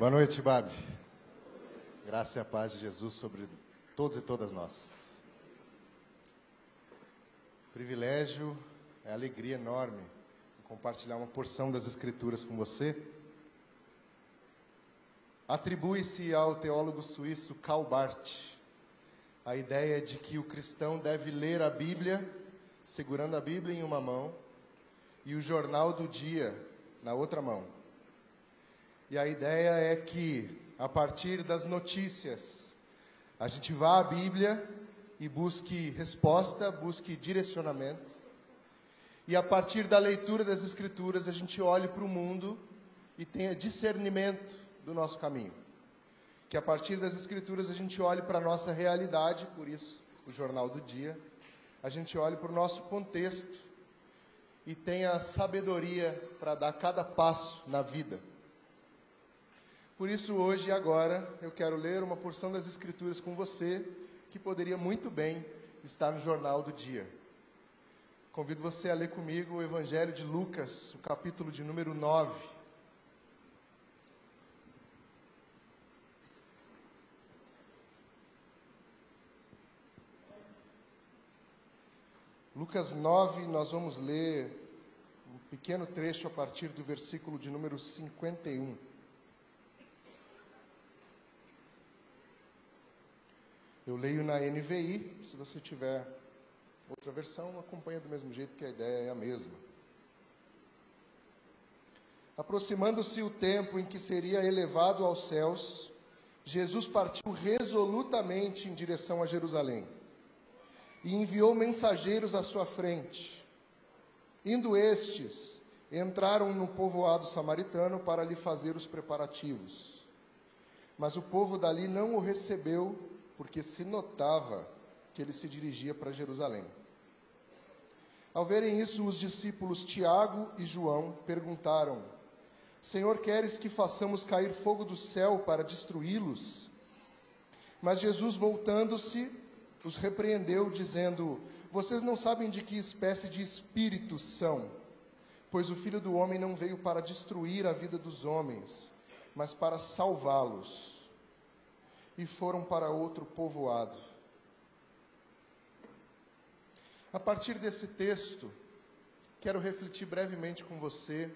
Boa noite, Babi. Graça e a paz de Jesus sobre todos e todas nós. Privilégio, é alegria enorme compartilhar uma porção das Escrituras com você. Atribui-se ao teólogo suíço Karl Barth a ideia de que o cristão deve ler a Bíblia segurando a Bíblia em uma mão e o jornal do dia na outra mão. E a ideia é que, a partir das notícias, a gente vá à Bíblia e busque resposta, busque direcionamento. E a partir da leitura das Escrituras, a gente olhe para o mundo e tenha discernimento do nosso caminho. Que a partir das Escrituras a gente olhe para a nossa realidade, por isso o Jornal do Dia, a gente olhe para o nosso contexto e tenha sabedoria para dar cada passo na vida. Por isso, hoje e agora, eu quero ler uma porção das Escrituras com você, que poderia muito bem estar no jornal do dia. Convido você a ler comigo o Evangelho de Lucas, o capítulo de número 9. Lucas 9, nós vamos ler um pequeno trecho a partir do versículo de número 51. Eu leio na NVI, se você tiver outra versão, acompanha do mesmo jeito que a ideia é a mesma. Aproximando-se o tempo em que seria elevado aos céus, Jesus partiu resolutamente em direção a Jerusalém e enviou mensageiros à sua frente. Indo estes, entraram no povoado samaritano para lhe fazer os preparativos. Mas o povo dali não o recebeu porque se notava que ele se dirigia para Jerusalém. Ao verem isso, os discípulos Tiago e João perguntaram: Senhor, queres que façamos cair fogo do céu para destruí-los? Mas Jesus, voltando-se, os repreendeu, dizendo: Vocês não sabem de que espécie de espíritos são, pois o Filho do Homem não veio para destruir a vida dos homens, mas para salvá-los e foram para outro povoado. A partir desse texto, quero refletir brevemente com você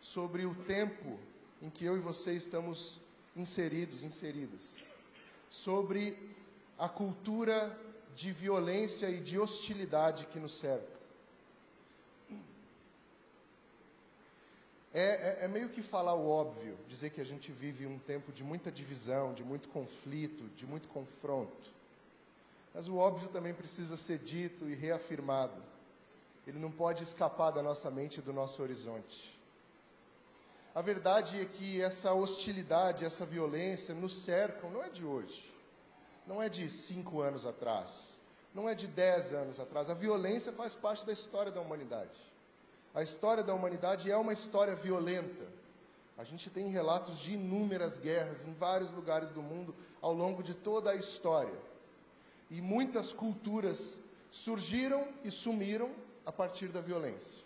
sobre o tempo em que eu e você estamos inseridos, inseridas, sobre a cultura de violência e de hostilidade que nos cerca. É, é, é, meio que falar o óbvio, dizer que a gente vive um tempo de muita divisão, de muito conflito, de muito confronto. Mas o óbvio também precisa ser dito e reafirmado. Ele não pode escapar da nossa mente e do nosso horizonte. A verdade é que essa hostilidade, essa violência nos cercam, não é de hoje, não é de cinco anos atrás, não é de dez anos atrás. A violência faz parte da história da humanidade. A história da humanidade é uma história violenta. A gente tem relatos de inúmeras guerras em vários lugares do mundo ao longo de toda a história. E muitas culturas surgiram e sumiram a partir da violência.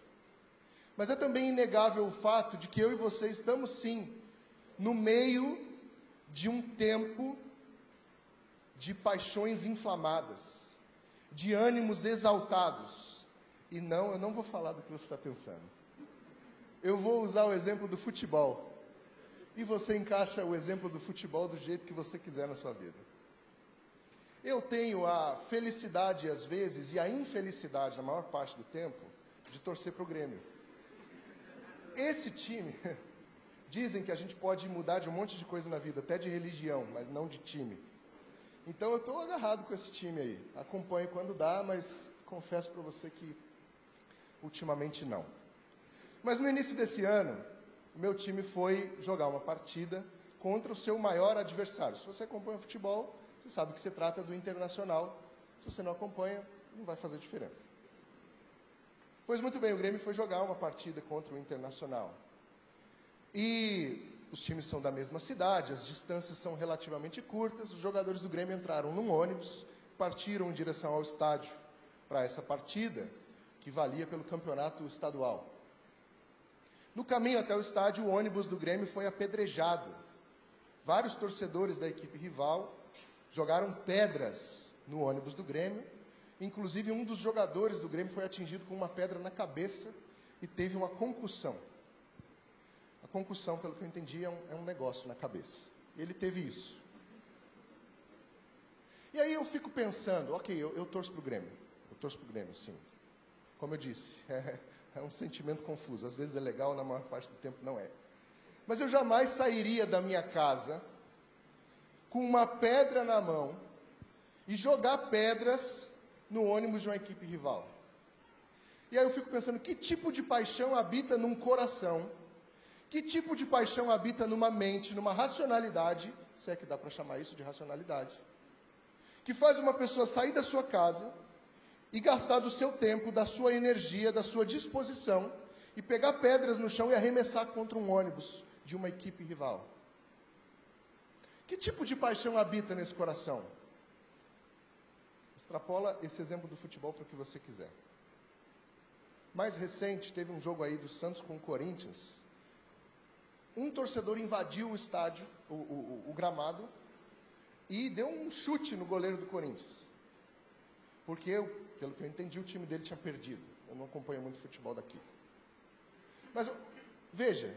Mas é também inegável o fato de que eu e você estamos sim no meio de um tempo de paixões inflamadas, de ânimos exaltados, e não, eu não vou falar do que você está pensando. Eu vou usar o exemplo do futebol. E você encaixa o exemplo do futebol do jeito que você quiser na sua vida. Eu tenho a felicidade, às vezes, e a infelicidade, na maior parte do tempo, de torcer para o Grêmio. Esse time, dizem que a gente pode mudar de um monte de coisa na vida, até de religião, mas não de time. Então eu estou agarrado com esse time aí. Acompanho quando dá, mas confesso para você que ultimamente não. Mas no início desse ano, o meu time foi jogar uma partida contra o seu maior adversário. Se você acompanha futebol, você sabe que se trata do Internacional. Se você não acompanha, não vai fazer diferença. Pois muito bem, o Grêmio foi jogar uma partida contra o Internacional. E os times são da mesma cidade, as distâncias são relativamente curtas. Os jogadores do Grêmio entraram num ônibus, partiram em direção ao estádio para essa partida que valia pelo campeonato estadual. No caminho até o estádio, o ônibus do Grêmio foi apedrejado vários torcedores da equipe rival jogaram pedras no ônibus do Grêmio. Inclusive, um dos jogadores do Grêmio foi atingido com uma pedra na cabeça e teve uma concussão. A concussão, pelo que eu entendi, é um, é um negócio na cabeça. Ele teve isso. E aí eu fico pensando, ok, eu, eu torço para o Grêmio. Eu torço para o Grêmio, sim. Como eu disse, é, é um sentimento confuso. Às vezes é legal, na maior parte do tempo não é. Mas eu jamais sairia da minha casa com uma pedra na mão e jogar pedras no ônibus de uma equipe rival. E aí eu fico pensando, que tipo de paixão habita num coração? Que tipo de paixão habita numa mente, numa racionalidade, se é que dá para chamar isso de racionalidade, que faz uma pessoa sair da sua casa e gastar do seu tempo, da sua energia, da sua disposição e pegar pedras no chão e arremessar contra um ônibus de uma equipe rival? Que tipo de paixão habita nesse coração? Extrapola esse exemplo do futebol para o que você quiser. Mais recente, teve um jogo aí do Santos com o Corinthians. Um torcedor invadiu o estádio, o, o, o gramado, e deu um chute no goleiro do Corinthians. Porque, pelo que eu entendi, o time dele tinha perdido. Eu não acompanho muito futebol daqui. Mas veja,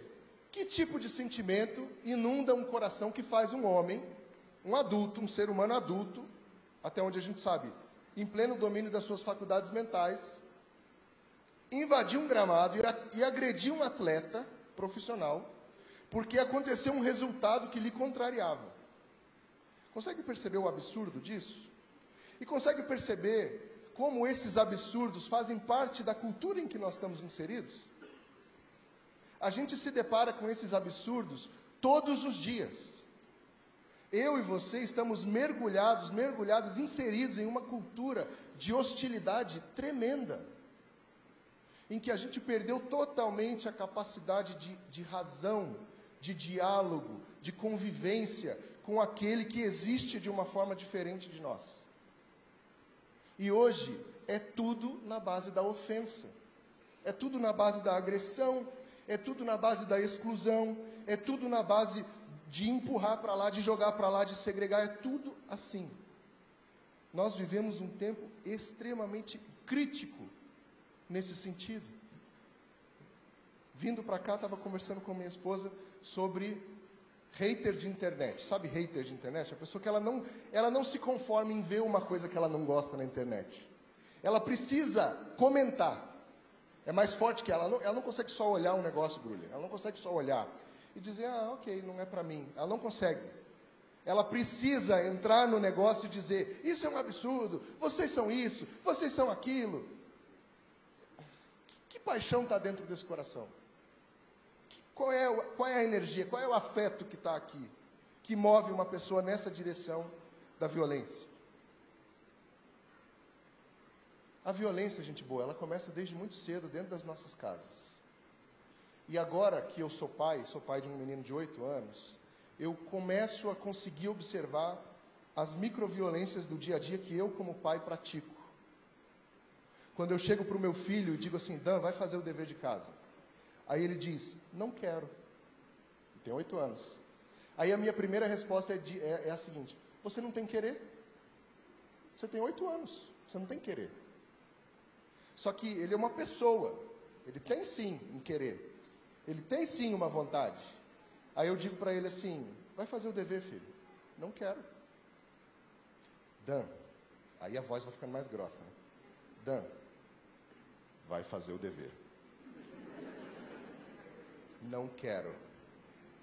que tipo de sentimento inunda um coração que faz um homem, um adulto, um ser humano adulto, até onde a gente sabe, em pleno domínio das suas faculdades mentais, invadir um gramado e, agredir um atleta profissional, porque aconteceu um resultado que lhe contrariava. Consegue perceber o absurdo disso? E consegue perceber como esses absurdos fazem parte da cultura em que nós estamos inseridos? A gente se depara com esses absurdos todos os dias. Eu e você estamos mergulhados, mergulhados, inseridos em uma cultura de hostilidade tremenda em que a gente perdeu totalmente a capacidade de, de razão, de diálogo, de convivência com aquele que existe de uma forma diferente de nós. E hoje é tudo na base da ofensa, é tudo na base da agressão, é tudo na base da exclusão, é tudo na base de empurrar para lá, de jogar para lá, de segregar, é tudo assim. Nós vivemos um tempo extremamente crítico nesse sentido. Vindo para cá, estava conversando com minha esposa sobre hater de internet. Sabe hater de internet? A pessoa que ela não, ela não se conforma em ver uma coisa que ela não gosta na internet. Ela precisa comentar. É mais forte que ela. Ela não, ela não consegue só olhar um negócio, Grulha. Ela não consegue só olhar e dizer, ah, ok, não é para mim. Ela não consegue. Ela precisa entrar no negócio e dizer: Isso é um absurdo, vocês são isso, vocês são aquilo. Que paixão está dentro desse coração? Qual é, qual é a energia, qual é o afeto que está aqui, que move uma pessoa nessa direção da violência? A violência, gente boa, ela começa desde muito cedo dentro das nossas casas. E agora que eu sou pai, sou pai de um menino de oito anos, eu começo a conseguir observar as microviolências do dia a dia que eu, como pai, pratico. Quando eu chego para o meu filho e digo assim, Dan, vai fazer o dever de casa. Aí ele diz, não quero. Tem oito anos. Aí a minha primeira resposta é, de, é, é a seguinte: você não tem querer. Você tem oito anos, você não tem querer. Só que ele é uma pessoa, ele tem sim em querer. Ele tem sim uma vontade. Aí eu digo para ele assim: vai fazer o dever, filho. Não quero. Dan. Aí a voz vai ficando mais grossa. Né? Dan, vai fazer o dever. Não quero.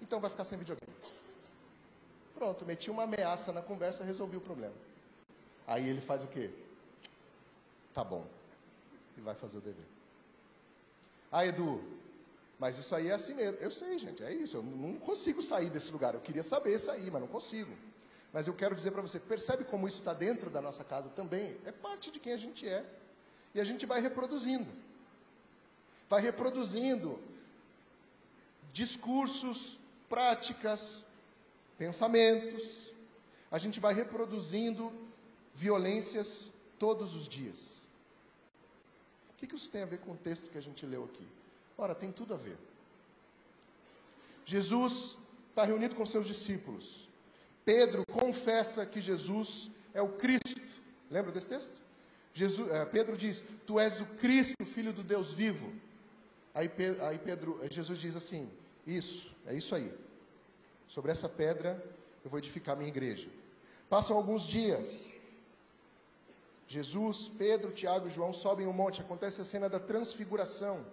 Então vai ficar sem videogame. Pronto, meti uma ameaça na conversa, resolvi o problema. Aí ele faz o quê? Tá bom. E vai fazer o dever. Ah, Edu, mas isso aí é assim mesmo. Eu sei, gente, é isso. Eu não consigo sair desse lugar. Eu queria saber sair, mas não consigo. Mas eu quero dizer para você, percebe como isso está dentro da nossa casa também? É parte de quem a gente é. E a gente vai reproduzindo. Vai reproduzindo discursos, práticas, pensamentos. A gente vai reproduzindo violências todos os dias. O que, que isso tem a ver com o texto que a gente leu aqui? Ora, tem tudo a ver. Jesus está reunido com seus discípulos. Pedro confessa que Jesus é o Cristo. Lembra desse texto? Jesus, é, Pedro diz: Tu és o Cristo, filho do Deus vivo. Aí, aí Pedro, Jesus diz assim: Isso, é isso aí. Sobre essa pedra eu vou edificar minha igreja. Passam alguns dias. Jesus, Pedro, Tiago e João sobem o um monte. Acontece a cena da transfiguração.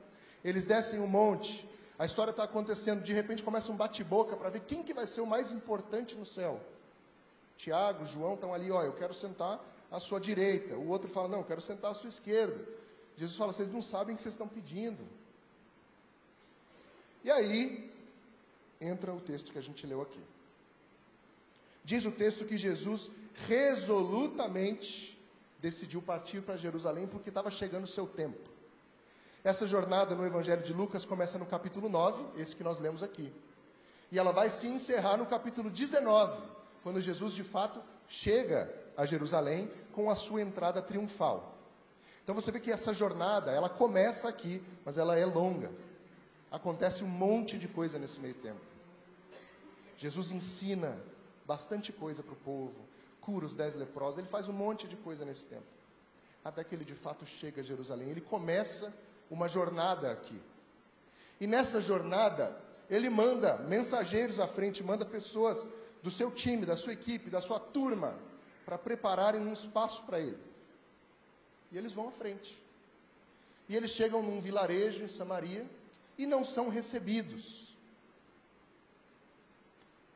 Eles descem o um monte. A história está acontecendo. De repente começa um bate-boca para ver quem que vai ser o mais importante no céu. Tiago, João estão ali, ó, eu quero sentar à sua direita. O outro fala, não, eu quero sentar à sua esquerda. Jesus fala, vocês não sabem o que vocês estão pedindo. E aí entra o texto que a gente leu aqui. Diz o texto que Jesus resolutamente decidiu partir para Jerusalém porque estava chegando o seu tempo. Essa jornada no Evangelho de Lucas começa no capítulo 9, esse que nós lemos aqui. E ela vai se encerrar no capítulo 19, quando Jesus de fato chega a Jerusalém com a sua entrada triunfal. Então você vê que essa jornada, ela começa aqui, mas ela é longa. Acontece um monte de coisa nesse meio tempo. Jesus ensina bastante coisa para o povo, cura os dez leprosos, ele faz um monte de coisa nesse tempo. Até que ele de fato chega a Jerusalém. Ele começa uma jornada aqui. E nessa jornada, ele manda mensageiros à frente, manda pessoas do seu time, da sua equipe, da sua turma, para prepararem um espaço para ele. E eles vão à frente. E eles chegam num vilarejo em Samaria e não são recebidos.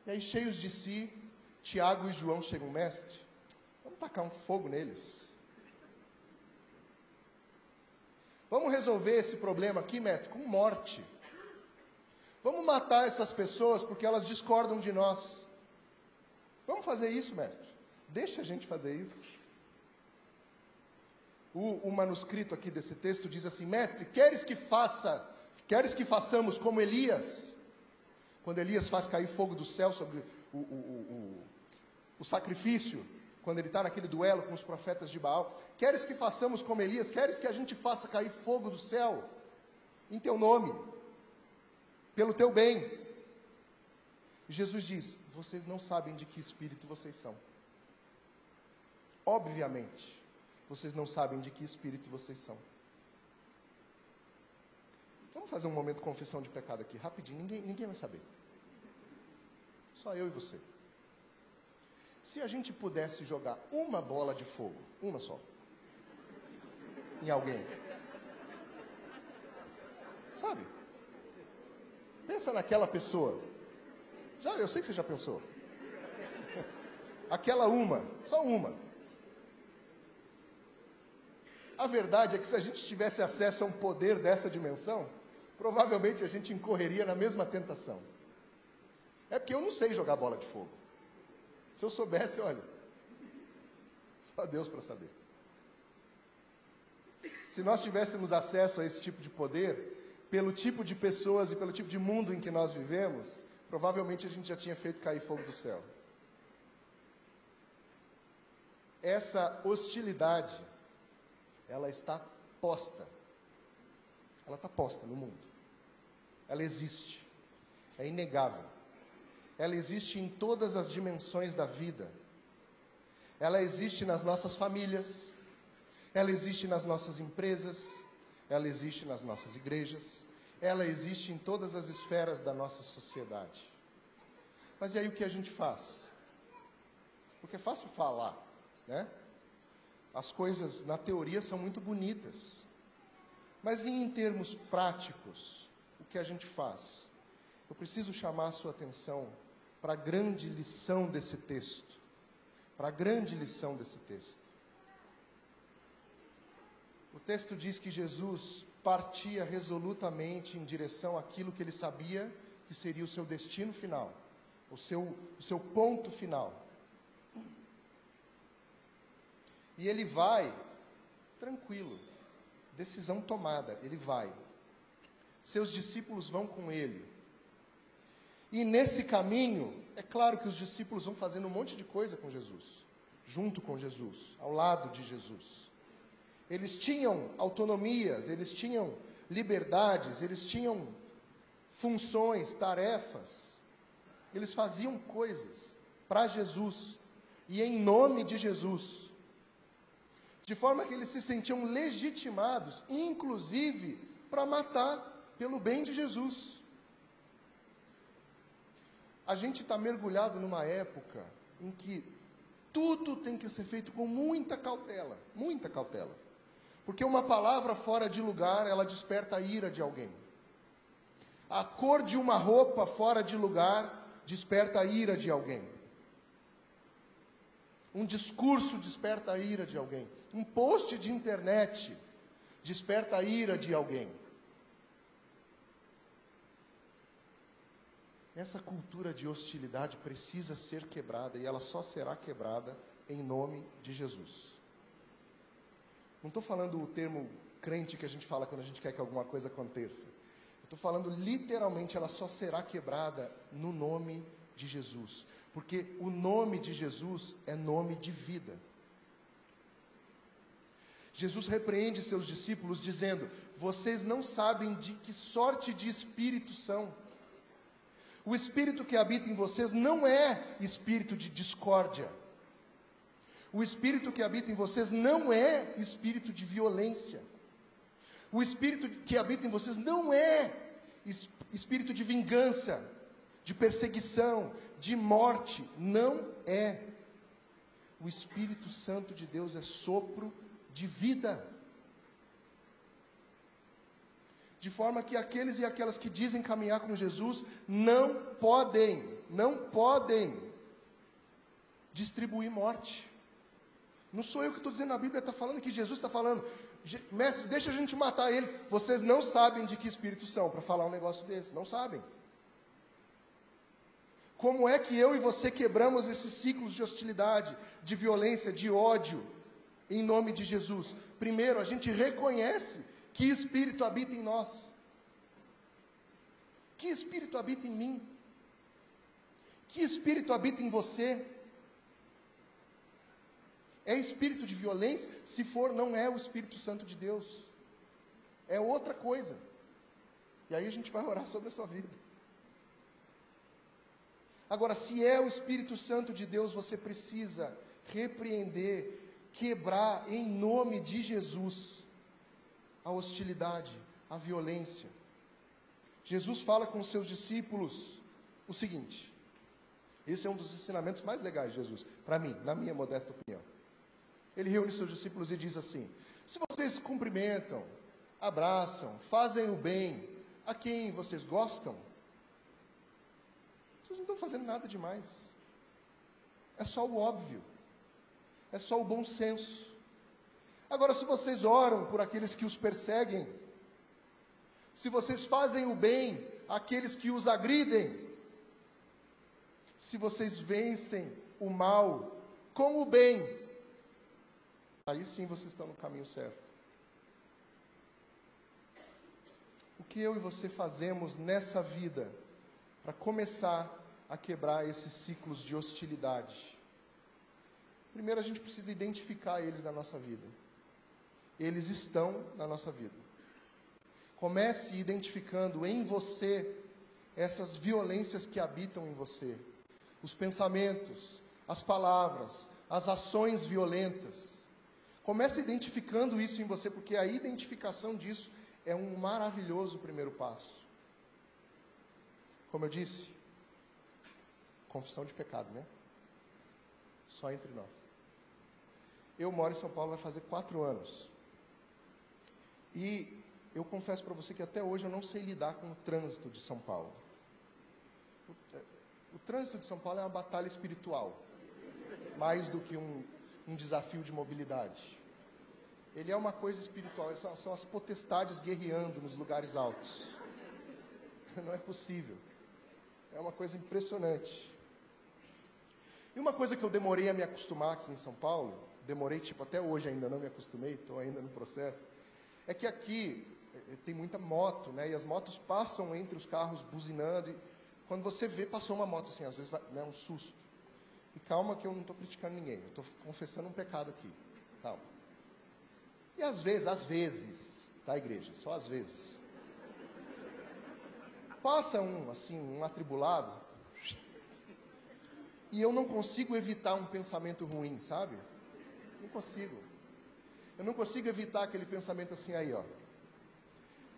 E aí, cheios de si, Tiago e João chegam, mestre, vamos tacar um fogo neles. Vamos resolver esse problema aqui, mestre, com morte. Vamos matar essas pessoas porque elas discordam de nós. Vamos fazer isso, mestre. Deixa a gente fazer isso. O, o, manuscrito aqui desse texto diz assim: Mestre, queres que faça, queres que façamos como Elias? Quando Elias faz cair fogo do céu sobre o, o, o sacrifício, quando ele está naquele duelo com os profetas de Baal. Queres que façamos como Elias? Queres que a gente faça cair fogo do céu em teu nome, pelo teu bem? Jesus diz: Vocês não sabem de que espírito vocês são. Obviamente, vocês não sabem de que espírito vocês são. Vamos fazer um momento de confissão de pecado aqui, rapidinho, ninguém, ninguém vai saber. Só eu e você. Se a gente pudesse jogar uma bola de fogo, uma só, em alguém, sabe? Pensa naquela pessoa. Já, eu sei que você já pensou. Aquela uma, só uma. A verdade é que se a gente tivesse acesso a um poder dessa dimensão, provavelmente a gente incorreria na mesma tentação. É porque eu não sei jogar bola de fogo. Se eu soubesse, olha, só Deus para saber. Se nós tivéssemos acesso a esse tipo de poder, pelo tipo de pessoas e pelo tipo de mundo em que nós vivemos, provavelmente a gente já tinha feito cair fogo do céu. Essa hostilidade, ela está posta. Ela está posta no mundo. Ela existe. É inegável ela existe em todas as dimensões da vida. Ela existe nas nossas famílias, ela existe nas nossas empresas, ela existe nas nossas igrejas, ela existe em todas as esferas da nossa sociedade. Mas e aí o que a gente faz? Porque é fácil falar, né? As coisas na teoria são muito bonitas. Mas em termos práticos, que a gente faz? Eu preciso chamar a sua atenção para a grande lição desse texto. Para a grande lição desse texto. O texto diz que Jesus partia resolutamente em direção àquilo que ele sabia que seria o seu destino final, o seu, o seu ponto final. E ele vai tranquilo, decisão tomada, ele vai. Seus discípulos vão com ele. E nesse caminho, é claro que os discípulos vão fazendo um monte de coisa com Jesus, junto com Jesus, ao lado de Jesus. Eles tinham autonomias, eles tinham liberdades, eles tinham funções, tarefas. eles faziam coisas para Jesus e em nome de Jesus, de forma que eles se sentiam legitimados, inclusive para matar pelo bem de Jesus. A gente está mergulhado numa época em que tudo tem que ser feito com muita cautela, muita cautela. Porque uma palavra fora de lugar, ela desperta a ira de alguém. A cor de uma roupa fora de lugar desperta a ira de alguém. Um discurso desperta a ira de alguém. Um post de internet desperta a ira de alguém. Essa cultura de hostilidade precisa ser quebrada e ela só será quebrada em nome de Jesus. Não estou falando o termo crente que a gente fala quando a gente quer que alguma coisa aconteça. Estou falando literalmente, ela só será quebrada no nome de Jesus. Porque o nome de Jesus é nome de vida. Jesus repreende seus discípulos dizendo: Vocês não sabem de que sorte de espírito são. O espírito que habita em vocês não é espírito de discórdia. O espírito que habita em vocês não é espírito de violência. O espírito que habita em vocês não é espírito de vingança, de perseguição, de morte. Não é. O Espírito Santo de Deus é sopro de vida. De forma que aqueles e aquelas que dizem caminhar com Jesus não podem, não podem distribuir morte. Não sou eu que estou dizendo, a Bíblia está falando que Jesus está falando, mestre, deixa a gente matar eles. Vocês não sabem de que espírito são para falar um negócio desse, não sabem. Como é que eu e você quebramos esses ciclos de hostilidade, de violência, de ódio, em nome de Jesus? Primeiro, a gente reconhece que espírito habita em nós. Que espírito habita em mim? Que espírito habita em você? É espírito de violência? Se for, não é o Espírito Santo de Deus. É outra coisa. E aí a gente vai orar sobre a sua vida. Agora, se é o Espírito Santo de Deus, você precisa repreender, quebrar em nome de Jesus a hostilidade, a violência. Jesus fala com os seus discípulos o seguinte: esse é um dos ensinamentos mais legais de Jesus, para mim, na minha modesta opinião. Ele reúne seus discípulos e diz assim: Se vocês cumprimentam, abraçam, fazem o bem a quem vocês gostam, vocês não estão fazendo nada demais. É só o óbvio. É só o bom senso. Agora, se vocês oram por aqueles que os perseguem, se vocês fazem o bem àqueles que os agridem, se vocês vencem o mal com o bem, aí sim vocês estão no caminho certo. O que eu e você fazemos nessa vida para começar a quebrar esses ciclos de hostilidade? Primeiro a gente precisa identificar eles na nossa vida. Eles estão na nossa vida. Comece identificando em você essas violências que habitam em você, os pensamentos, as palavras, as ações violentas. Comece identificando isso em você, porque a identificação disso é um maravilhoso primeiro passo. Como eu disse, confissão de pecado, né? Só entre nós. Eu moro em São Paulo vai fazer quatro anos. E eu confesso para você que até hoje eu não sei lidar com o trânsito de São Paulo. O, trânsito de São Paulo é uma batalha espiritual, mais do que um, um desafio de mobilidade. Ele é uma coisa espiritual, são, são as potestades guerreando nos lugares altos. Não é possível. É uma coisa impressionante. E uma coisa que eu demorei a me acostumar aqui em São Paulo, demorei tipo até hoje ainda não me acostumei, estou ainda no processo, é que aqui eh, tem muita moto, né? E as motos passam entre os carros buzinando. E quando você vê, passou uma moto assim, às vezes vai, né, um susto. E calma que eu não estou criticando ninguém, eu estou confessando um pecado aqui. Calma. E às vezes, às vezes, tá, igreja? Só às vezes. Passa um, assim, um atribulado, e eu não consigo evitar um pensamento ruim, sabe? Não consigo. Eu não consigo evitar aquele pensamento assim aí, ó.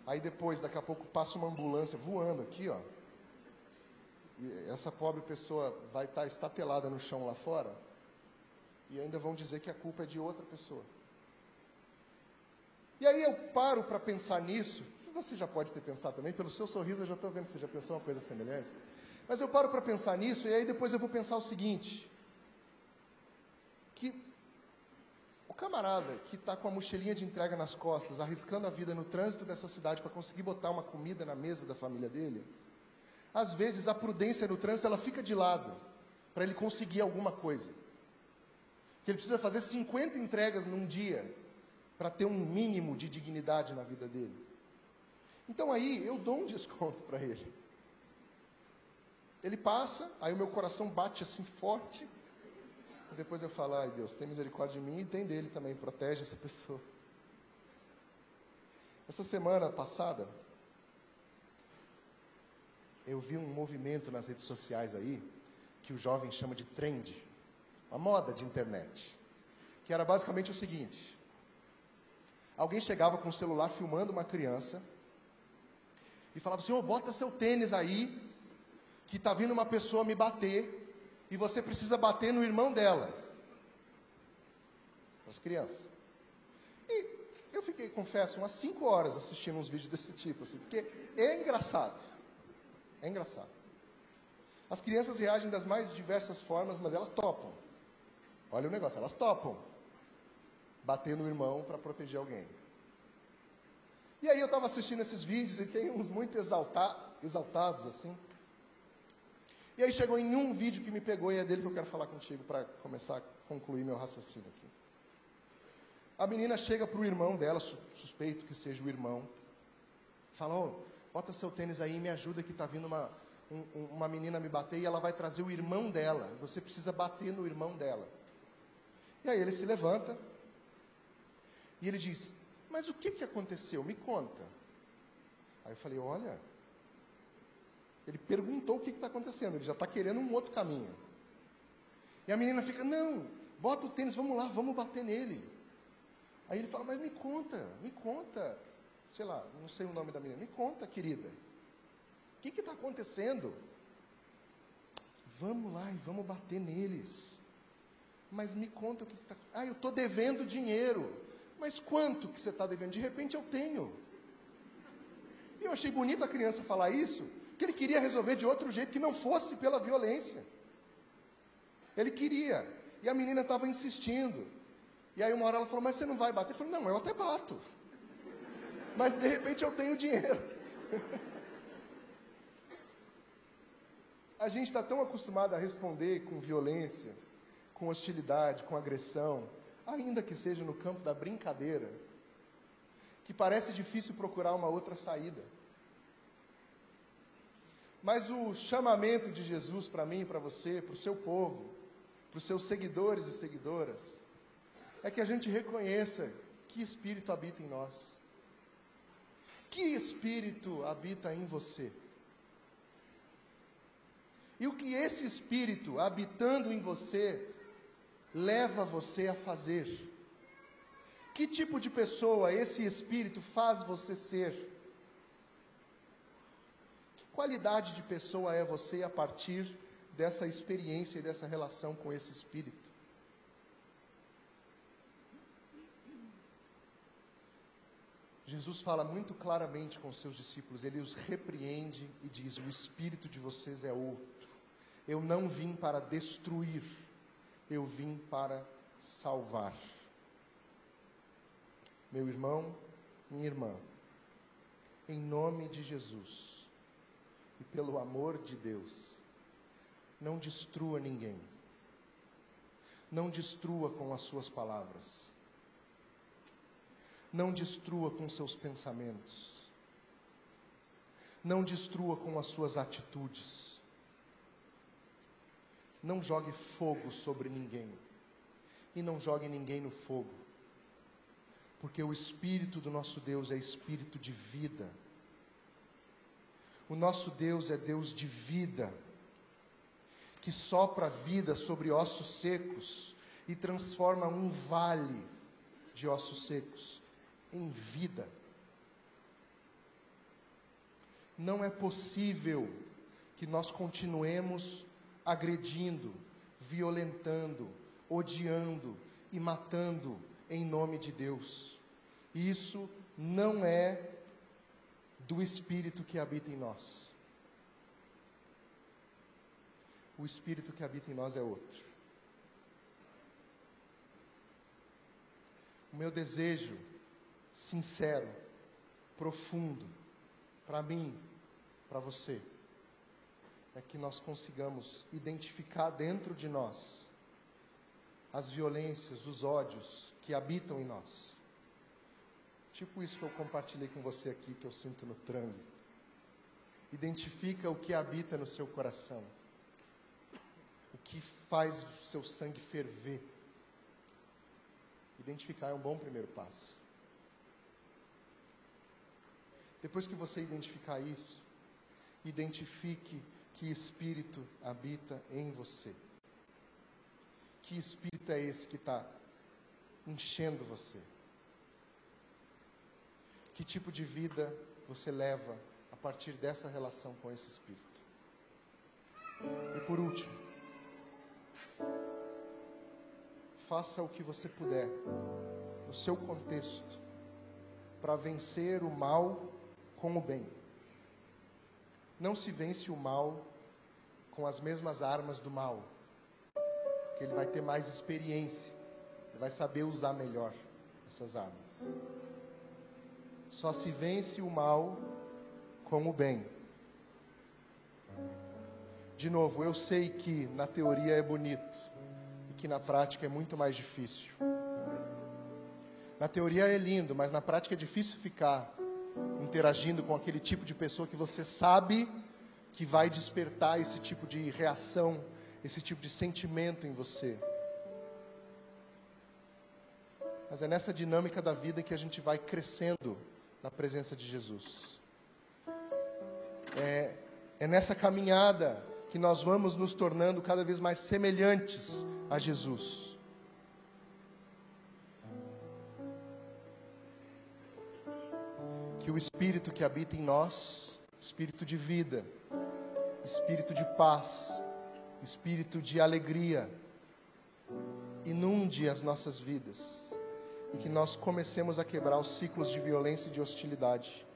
Aí depois, daqui a pouco, passa uma ambulância voando aqui, ó. E essa pobre pessoa vai estar estatelada no chão lá fora. E ainda vão dizer que a culpa é de outra pessoa. E aí eu paro para pensar nisso. Você já pode ter pensado também, pelo seu sorriso eu já estou vendo que você já pensou uma coisa semelhante. Mas eu paro para pensar nisso e aí depois eu vou pensar o seguinte: que o camarada que está com a mochilinha de entrega nas costas, arriscando a vida no trânsito dessa cidade para conseguir botar uma comida na mesa da família dele, às vezes a prudência no trânsito ela fica de lado para ele conseguir alguma coisa. Ele precisa fazer 50 entregas num dia para ter um mínimo de dignidade na vida dele. Então aí eu dou um desconto para ele. Ele passa, aí o meu coração bate assim forte. Depois eu falo, ai Deus, tem misericórdia de mim e tem dele também, protege essa pessoa. Essa semana passada, eu vi um movimento nas redes sociais aí, que o jovem chama de trend, uma moda de internet, que era basicamente o seguinte: alguém chegava com o celular filmando uma criança e falava assim: oh, bota seu tênis aí, que está vindo uma pessoa me bater e você precisa bater no irmão dela. As crianças. E eu fiquei, confesso, umas 5 horas assistindo uns vídeos desse tipo, assim, porque é engraçado. É engraçado. As crianças reagem das mais diversas formas, mas elas topam. Olha o negócio, elas topam. Bater no irmão para proteger alguém. E aí eu estava assistindo esses vídeos e tem uns muito exalta, exaltados assim. E aí chegou em um vídeo que me pegou e é dele que eu quero falar contigo para começar a concluir meu raciocínio aqui. A menina chega para o irmão dela, suspeito que seja o irmão, fala, oh, bota seu tênis aí e me ajuda que está vindo uma, um, uma menina me bater e ela vai trazer o irmão dela. Você precisa bater no irmão dela. E aí ele se levanta e ele diz, mas o que, que aconteceu? Me conta. Aí eu falei, olha, ele perguntou o que está acontecendo, ele já está querendo um outro caminho. E a menina fica, não, bota o tênis, vamos lá, vamos bater nele. Aí ele fala, mas me conta, me conta. Sei lá, não sei o nome da menina. Me conta, querida. O que está acontecendo? Vamos lá e vamos bater neles. Mas me conta o que está. Ah, eu estou devendo dinheiro. Mas quanto que você está devendo? De repente eu tenho. E eu achei bonito a criança falar isso, que ele queria resolver de outro jeito, que não fosse pela violência. Ele queria. E a menina estava insistindo. E aí uma hora ela falou, mas você não vai bater? Eu falei, não, eu até bato. Mas de repente eu tenho dinheiro. a gente está tão acostumado a responder com violência, com hostilidade, com agressão, ainda que seja no campo da brincadeira, que parece difícil procurar uma outra saída. Mas o chamamento de Jesus para mim, para você, para o seu povo, para os seus seguidores e seguidoras, é que a gente reconheça que espírito habita em nós. Que espírito habita em você? E o que esse espírito habitando em você leva você a fazer? Que tipo de pessoa esse espírito faz você ser? Qualidade de pessoa é você a partir dessa experiência e dessa relação com esse espírito? Jesus fala muito claramente com seus discípulos, ele os repreende e diz: O espírito de vocês é outro. Eu não vim para destruir, eu vim para salvar. Meu irmão, minha irmã, em nome de Jesus e pelo amor de Deus, não destrua ninguém. Não destrua com as suas palavras não destrua com seus pensamentos. Não destrua com as suas atitudes. Não jogue fogo sobre ninguém. E não jogue ninguém no fogo. Porque o Espírito do nosso Deus é Espírito de vida. O nosso Deus é Deus de vida. que sopra vida sobre ossos secos e transforma um vale de ossos secos em vida. Não é possível que nós continuemos agredindo, violentando, odiando e matando em nome de Deus. Isso não é do Espírito que habita em nós. O Espírito que habita em nós é outro. O meu desejo sincero, profundo, para mim, para você, é que nós consigamos identificar dentro de nós as violências, os ódios que habitam em nós. Tipo isso que eu compartilhei com você aqui, que eu sinto no trânsito. Identifica o que habita no seu coração. O que faz o seu sangue ferver. Identificar é um bom primeiro passo. Depois que você identificar isso, identifique que espírito habita em você. Que espírito é esse que está enchendo você? Que tipo de vida você leva a partir dessa relação com esse espírito? E por último, faça o que você puder, no seu contexto, para vencer o mal com o bem. Não se vence o mal com as mesmas armas do mal, porque ele vai ter mais experiência, ele vai saber usar melhor essas armas. Só se vence o mal com o bem. De novo, eu sei que na teoria é bonito e que na prática é muito mais difícil. Na teoria é lindo, mas na prática é difícil ficar interagindo com aquele tipo de pessoa que você sabe que vai despertar esse tipo de reação, esse tipo de sentimento em você. Mas é nessa dinâmica da vida que a gente vai crescendo na presença de Jesus. É, é nessa caminhada que nós vamos nos tornando cada vez mais semelhantes a Jesus. Que o Espírito que habita em nós, Espírito de vida, espírito de paz, espírito de alegria, inunde as nossas vidas e que nós comecemos a quebrar os ciclos de violência e de hostilidade,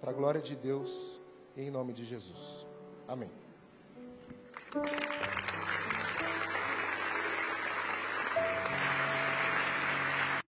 para a glória de Deus, em nome de Jesus. Amém.